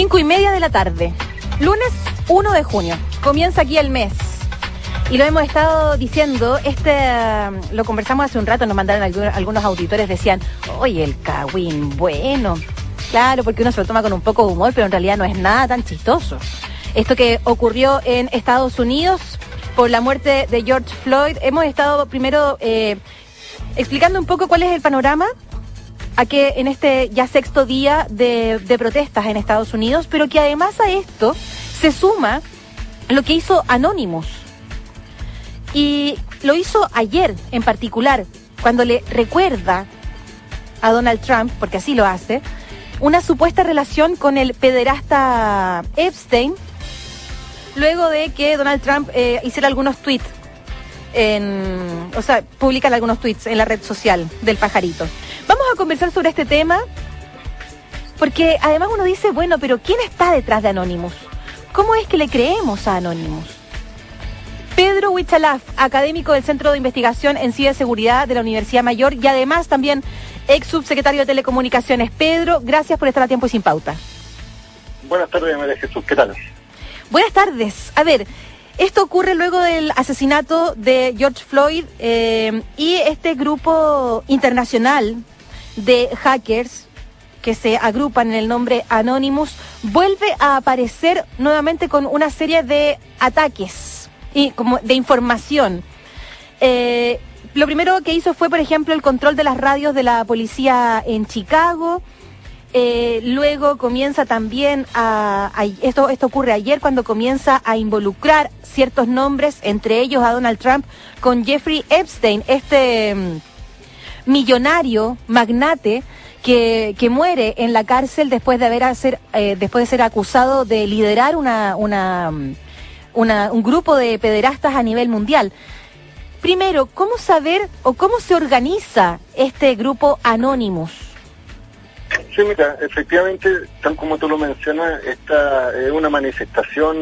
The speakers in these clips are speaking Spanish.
Cinco y media de la tarde. Lunes 1 de junio. Comienza aquí el mes. Y lo hemos estado diciendo, este lo conversamos hace un rato, nos mandaron algunos, algunos auditores, decían, oye, el Kawin, bueno. Claro, porque uno se lo toma con un poco de humor, pero en realidad no es nada tan chistoso. Esto que ocurrió en Estados Unidos por la muerte de George Floyd, hemos estado primero eh, explicando un poco cuál es el panorama a que en este ya sexto día de, protestas en Estados Unidos, pero que además a esto se suma lo que hizo Anonymous. Y lo hizo ayer en particular, cuando le recuerda a Donald Trump, porque así lo hace, una supuesta relación con el pederasta Epstein, luego de que Donald Trump eh, hiciera algunos tweets, en, o sea, publican algunos tweets en la red social del pajarito. Vamos a conversar sobre este tema, porque además uno dice, bueno, pero ¿quién está detrás de Anonymous? ¿Cómo es que le creemos a Anonymous? Pedro Huichalaf, académico del Centro de Investigación en Ciberseguridad de la Universidad Mayor y además también ex subsecretario de Telecomunicaciones. Pedro, gracias por estar a tiempo y sin pauta. Buenas tardes, María Jesús, ¿qué tal? Buenas tardes. A ver, esto ocurre luego del asesinato de George Floyd eh, y este grupo internacional de hackers que se agrupan en el nombre Anonymous vuelve a aparecer nuevamente con una serie de ataques y como de información. Eh, lo primero que hizo fue, por ejemplo, el control de las radios de la policía en Chicago. Eh, luego comienza también a, esto esto ocurre ayer cuando comienza a involucrar ciertos nombres, entre ellos a Donald Trump, con Jeffrey Epstein, este mm, millonario, magnate, que, que muere en la cárcel después de haber hacer, eh, después de ser acusado de liderar una, una, una- un grupo de pederastas a nivel mundial. Primero, ¿cómo saber o cómo se organiza este grupo Anonymous? Sí, mira, efectivamente, tal como tú lo mencionas, esta es una manifestación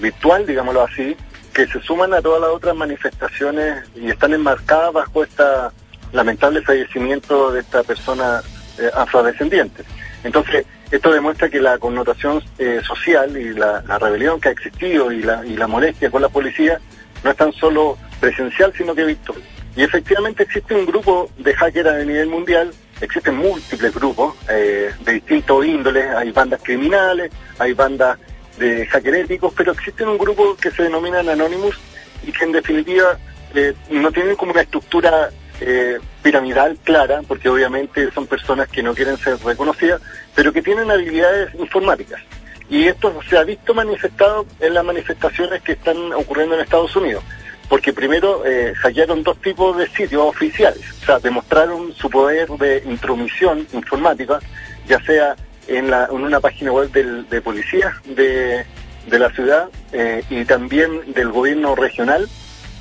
virtual, digámoslo así, que se suman a todas las otras manifestaciones y están enmarcadas bajo esta lamentable fallecimiento de esta persona eh, afrodescendiente. Entonces, esto demuestra que la connotación eh, social y la, rebelión que ha existido y la, y la molestia con la policía no es tan solo presencial, sino que virtual. Y efectivamente existe un grupo de hackers a nivel mundial, existen múltiples grupos eh, de distintos índoles, hay bandas criminales, hay bandas de hacker éticos, pero existe un grupo que se denominan Anonymous y que en definitiva eh, no tienen como una estructura eh, piramidal clara, porque obviamente son personas que no quieren ser reconocidas, pero que tienen habilidades informáticas. Y esto se ha visto manifestado en las manifestaciones que están ocurriendo en Estados Unidos. Porque primero eh, dos tipos de sitios oficiales, o sea, demostraron su poder de intromisión informática, ya sea en, la, en una página web del- de policía de, de la ciudad eh, y también del gobierno regional,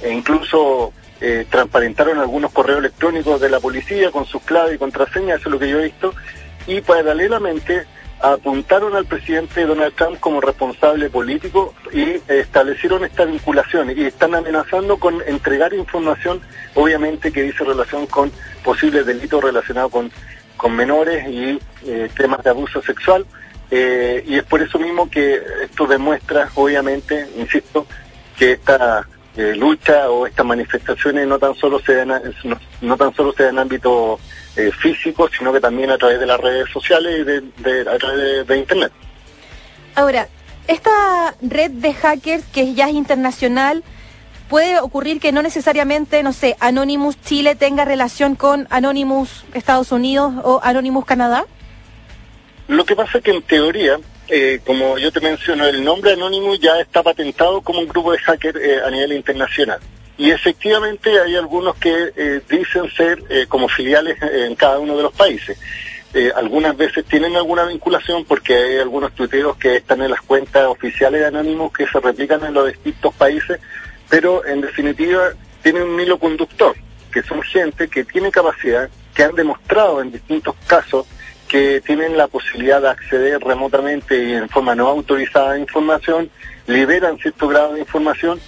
e incluso eh, transparentaron algunos correos electrónicos de la policía con sus claves y contraseñas, eso es lo que yo he visto, y paralelamente apuntaron al presidente Donald Trump como responsable político y establecieron esta vinculación y están amenazando con entregar información, obviamente que dice relación con posibles delitos relacionados con, con menores y eh, temas de abuso sexual. Eh, y es por eso mismo que esto demuestra, obviamente, insisto, que esta eh, lucha o estas manifestaciones no tan solo se dan, no, no tan solo se dan en ámbito eh, físico, sino que también a través de las redes sociales y de, de- a través de, de Internet. Ahora, esta red de hackers que ya es internacional, puede ocurrir que no necesariamente, no sé, Anonymous Chile tenga relación con Anonymous Estados Unidos o Anonymous Canadá. Lo que pasa es que en teoría, eh, como yo te menciono, el nombre Anonymous ya está patentado como un grupo de hackers eh, a nivel internacional. Y efectivamente hay algunos que eh, dicen ser eh, como filiales en cada uno de los países. Algunas veces tienen alguna vinculación porque hay algunos tuiteos que están en las cuentas oficiales de Anonymous que se replican en los distintos países, pero en definitiva tienen un hilo conductor, que son gente que tiene capacidad, que han demostrado en distintos casos que tienen la posibilidad de acceder remotamente y en forma no autorizada a información, liberan cierto grado de información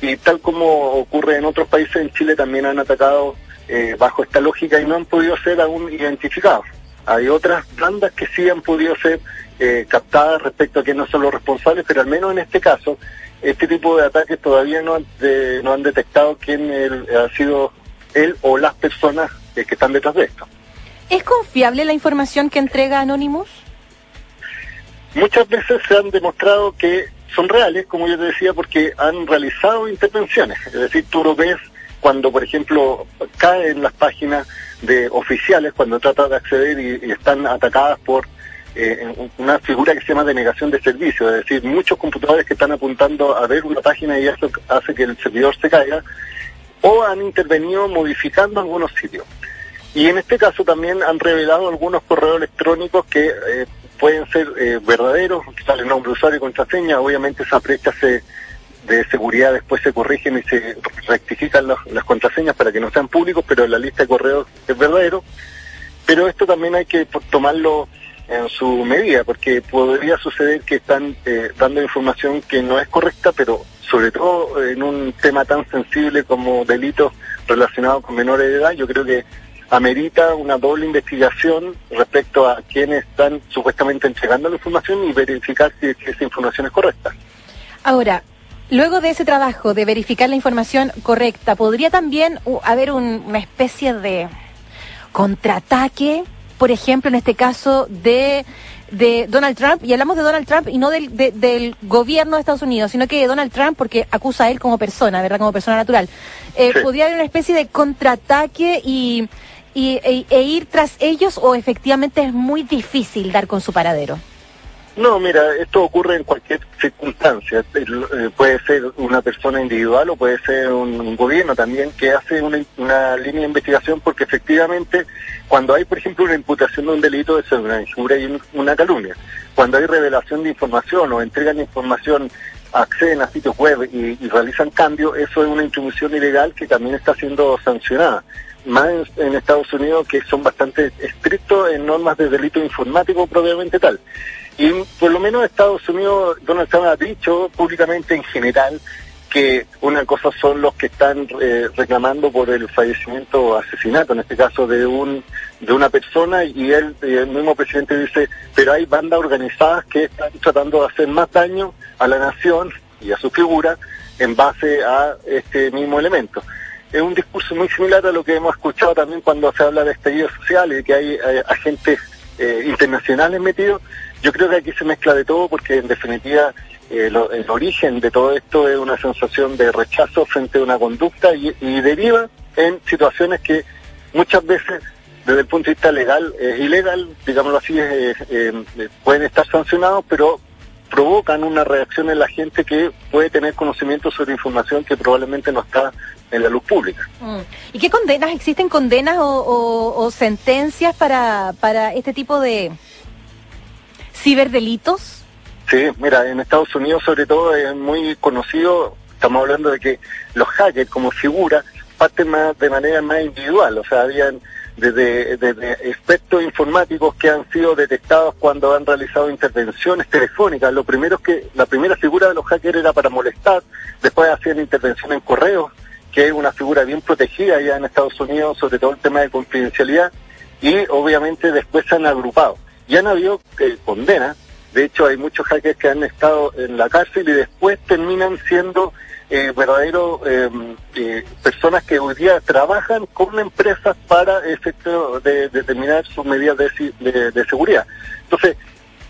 y tal como ocurre en otros países, en Chile también han atacado eh, bajo esta lógica y no han podido ser aún identificados. Hay otras bandas que sí han podido ser eh, captadas respecto a quiénes son los responsables, pero al menos en este caso, este tipo de ataques todavía no han, no han detectado quién ha sido él o las personas que están detrás de esto. ¿Es confiable la información que entrega Anonymous? Muchas veces se han demostrado que son reales, como yo te decía, porque han realizado intervenciones. Es decir, tú lo ves cuando, por ejemplo, caen las páginas de oficiales, cuando tratan de acceder y, están atacadas por eh, una figura que se llama denegación de servicio, es decir, muchos computadores que están apuntando a ver una página y eso hace que el servidor se caiga, o han intervenido modificando algunos sitios. Y en este caso también han revelado algunos correos electrónicos que eh, pueden ser eh, verdaderos, sale nombre usuario y contraseña, obviamente esa brecha de seguridad después se corrigen y se rectifican las contraseñas para que no sean públicos, pero la lista de correos es verdadero. Pero esto también hay que tomarlo en su medida, porque podría suceder que están eh, dando información que no es correcta, pero sobre todo en un tema tan sensible como delitos relacionados con menores de edad, yo creo que amerita una doble investigación respecto a quienes están supuestamente entregando la información y verificar si, esa información es correcta. Ahora, luego de ese trabajo de verificar la información correcta, ¿podría también haber una especie de contraataque, por ejemplo, en este caso de de Donald Trump, y hablamos de Donald Trump y no del, del gobierno de Estados Unidos, sino que de Donald Trump porque acusa a él como persona, ¿verdad? Como persona natural. Eh, ¿Podría haber una especie de contraataque y y, e, e, ir tras ellos o efectivamente es muy difícil dar con su paradero? No, mira, esto ocurre en cualquier circunstancia. Eh, puede ser una persona individual o puede ser un, gobierno también que hace una, línea de investigación porque efectivamente cuando hay, por ejemplo, una imputación de un delito, una injura y una calumnia. Cuando hay revelación de información o entregan información, acceden a sitios web y, y realizan cambios, eso es una intromisión ilegal que también está siendo sancionada más en, Estados Unidos que son bastante estrictos en normas de delito informático propiamente tal. Y por lo menos Estados Unidos, Donald Trump ha dicho públicamente en general que una cosa son los que están eh, reclamando por el fallecimiento o asesinato, en este caso de un de una persona, y él, el mismo presidente dice, pero hay bandas organizadas que están tratando de hacer más daño a la nación y a su figura en base a este mismo elemento es un discurso muy similar a lo que hemos escuchado también cuando se habla de estallido social y que hay, agentes eh, internacionales metidos. Yo creo que aquí se mezcla de todo porque en definitiva eh, el origen de todo esto es una sensación de rechazo frente a una conducta y, deriva en situaciones que muchas veces desde el punto de vista legal es ilegal, digámoslo así, pueden estar sancionados, pero provocan una reacción en la gente que puede tener conocimiento sobre información que probablemente no está en la luz pública. Mm. ¿Y qué condenas? ¿Existen condenas o, sentencias para, para este tipo de ciberdelitos? Sí, mira, en Estados Unidos sobre todo es muy conocido, estamos hablando de que los hackers como figura parten más de manera más individual, o sea, habían desde, desde expertos informáticos que han sido detectados cuando han realizado intervenciones telefónicas. Lo primero es que la primera figura de los hackers era para molestar, después hacían intervención en correos, que es una figura bien protegida ya en Estados Unidos, sobre todo el tema de confidencialidad, y obviamente después se han agrupado. Ya han habido eh, condenas, de hecho hay muchos hackers que han estado en la cárcel y después terminan siendo eh, verdaderos em, eh, personas que hoy día trabajan con empresas para efecto de, determinar sus medidas de, seguridad. Entonces,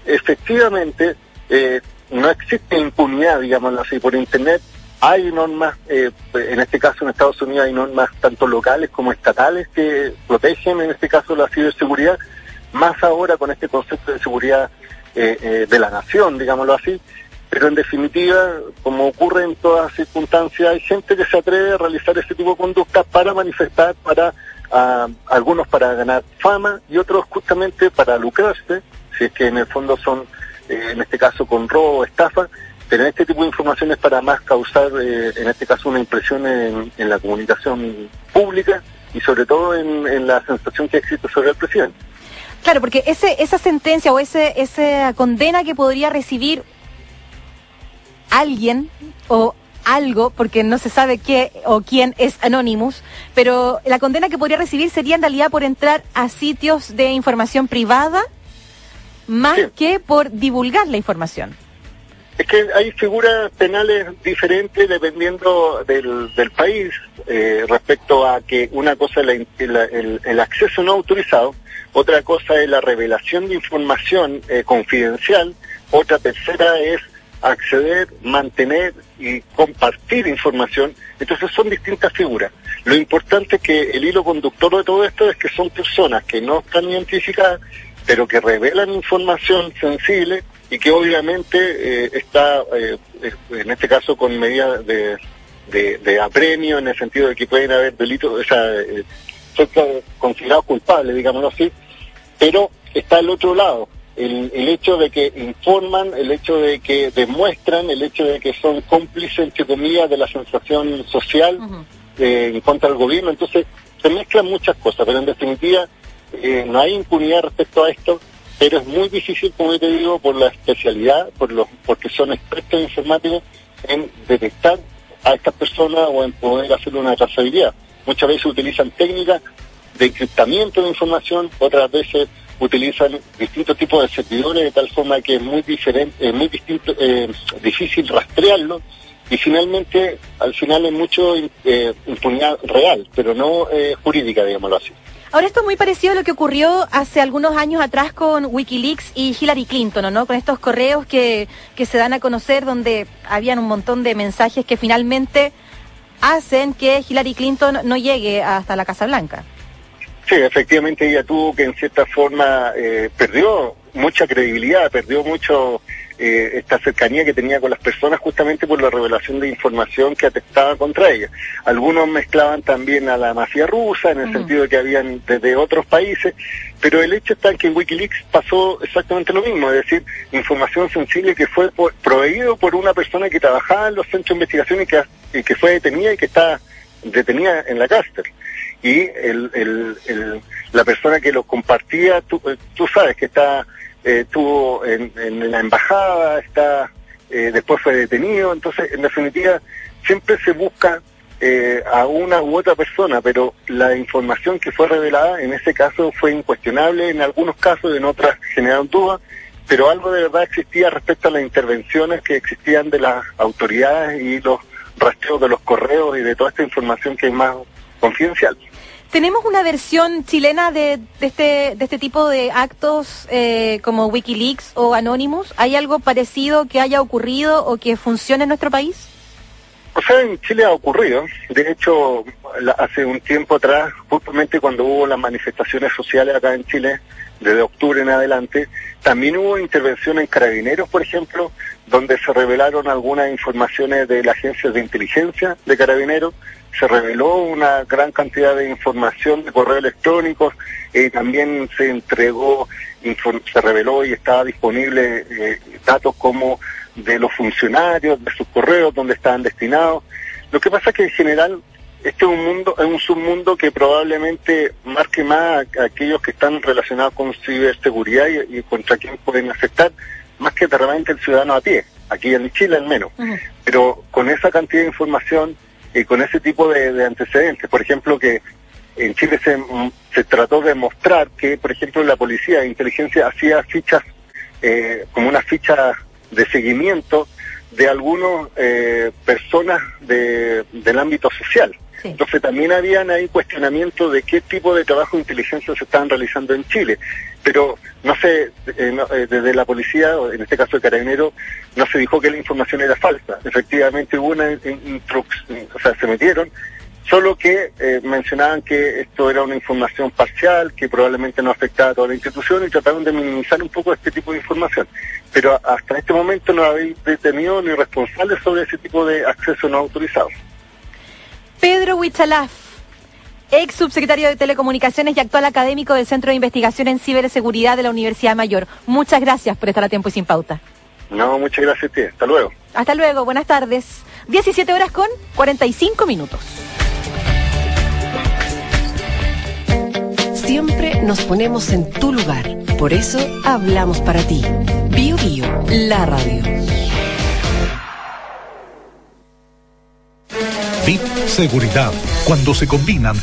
efectivamente, eh, no existe impunidad, digámoslo así, por Internet. Hay normas, eh, en este caso en Estados Unidos hay normas tanto locales como estatales que protegen, en este caso, la ciberseguridad, más ahora con este concepto de seguridad de la nación, digámoslo así, pero en definitiva, como ocurre en todas circunstancias, hay gente que se atreve a realizar ese tipo de conductas para manifestar, para algunos para ganar fama y otros justamente para lucrarse, si es que en el fondo son, eh, en este caso con robo o estafa, pero este tipo de información para más causar, eh, en este caso, una impresión en, la comunicación pública y sobre todo en, la sensación que existe sobre el presidente. Claro, porque ese, esa sentencia o ese, esa condena que podría recibir alguien o algo, porque no se sabe qué o quién es Anonymous, pero la condena que podría recibir sería en realidad por entrar a sitios de información privada más que por divulgar la información. Es que hay figuras penales diferentes dependiendo del, país eh, respecto a que una cosa es el, acceso no autorizado, otra cosa es la revelación de información eh, confidencial, otra tercera es acceder, mantener y compartir información. Entonces son distintas figuras. Lo importante es que el hilo conductor de todo esto es que son personas que no están identificadas, pero que revelan información sensible y que obviamente eh, está, eh, en este caso, con medidas de, de, apremio, en el sentido de que pueden haber delitos, o sea, eh, son considerados culpables, digámoslo así, pero está el otro lado, el, el, hecho de que informan, el hecho de que demuestran, el hecho de que son cómplices, entre comillas, de la sensación social en contra del gobierno. Entonces, se mezclan muchas cosas, pero en definitiva, no hay impunidad respecto a esto pero es muy difícil, como te digo, por la especialidad, por los, porque son expertos informáticos en detectar a estas personas o en poder hacer una trazabilidad. Muchas veces utilizan técnicas de encriptamiento de información, otras veces utilizan distintos tipos de servidores de tal forma que es muy diferente, es muy distinto, eh, difícil rastrearlo y finalmente, al final es mucho eh, impunidad real, pero no eh, jurídica, digámoslo así. Ahora esto es muy parecido a lo que ocurrió hace algunos años atrás con Wikileaks y Hillary Clinton, ¿no? Con estos correos que, que se dan a conocer donde habían un montón de mensajes que finalmente hacen que Hillary Clinton no llegue hasta la Casa Blanca. Sí, efectivamente ella tuvo que en cierta forma eh, perdió mucha credibilidad, perdió mucho eh, esta cercanía que tenía con las personas justamente por la revelación de información que atestaba contra ella. Algunos mezclaban también a la mafia rusa en el sentido de que habían desde otros países, pero el hecho está en que en Wikileaks pasó exactamente lo mismo, es decir, información sensible que fue proveído por una persona que trabajaba en los centros de investigación y que, y que fue detenida y que está detenida en la cárcel y el, el, la persona que lo compartía, tú, eh, tú sabes que está eh, estuvo en, la embajada, está eh, después fue detenido, entonces en definitiva siempre se busca eh, a una u otra persona, pero la información que fue revelada en ese caso fue incuestionable, en algunos casos, en otras generaron dudas, pero algo de verdad existía respecto a las intervenciones que existían de las autoridades y los rastreos de los correos y de toda esta información que es más confidencial. ¿Tenemos una versión chilena de, este, de este tipo de actos eh, como Wikileaks o Anonymous? ¿Hay algo parecido que haya ocurrido o que funcione en nuestro país? O sea, en Chile ha ocurrido. De hecho, hace un tiempo atrás, justamente cuando hubo las manifestaciones sociales acá en Chile, desde octubre en adelante, también hubo intervención en carabineros, por ejemplo, donde se revelaron algunas informaciones de la agencia de inteligencia de carabineros, se reveló una gran cantidad de información de correo electrónico, y también se entregó, se reveló y estaba disponible eh, datos como de los funcionarios, de sus correos, donde estaban destinados. Lo que pasa es que en general este es un mundo, es un submundo que probablemente marque más a, aquellos que están relacionados con ciberseguridad y, contra quién pueden afectar, más que de repente el ciudadano a pie, aquí en Chile al menos. Pero con esa cantidad de información y con ese tipo de, antecedentes, por ejemplo, que en Chile se, se, trató de mostrar que, por ejemplo, la policía de inteligencia hacía fichas, eh, como una ficha de seguimiento de algunas eh, personas de, del ámbito social. Entonces también habían ahí cuestionamientos de qué tipo de trabajo de inteligencia se estaban realizando en Chile. Pero no sé, eh, eh, desde la policía, o en este caso el carabinero, no se dijo que la información era falsa. Efectivamente hubo una instrucción, o sea, se metieron, solo que eh, mencionaban que esto era una información parcial, que probablemente no afectaba a toda la institución y trataron de minimizar un poco este tipo de información. Pero hasta este momento no habéis detenido ni responsables sobre ese tipo de acceso no autorizado. Pedro Huichalaf, ex subsecretario de Telecomunicaciones y actual académico del Centro de Investigación en Ciberseguridad de la Universidad Mayor. Muchas gracias por estar a tiempo y sin pauta. No, muchas gracias a ti. Hasta luego. Hasta luego. Buenas tardes. 17 horas con 45 minutos. Siempre nos ponemos en tu lugar. Por eso hablamos para ti. Bio Bio, la radio. Fit Seguridad. Cuando se combinan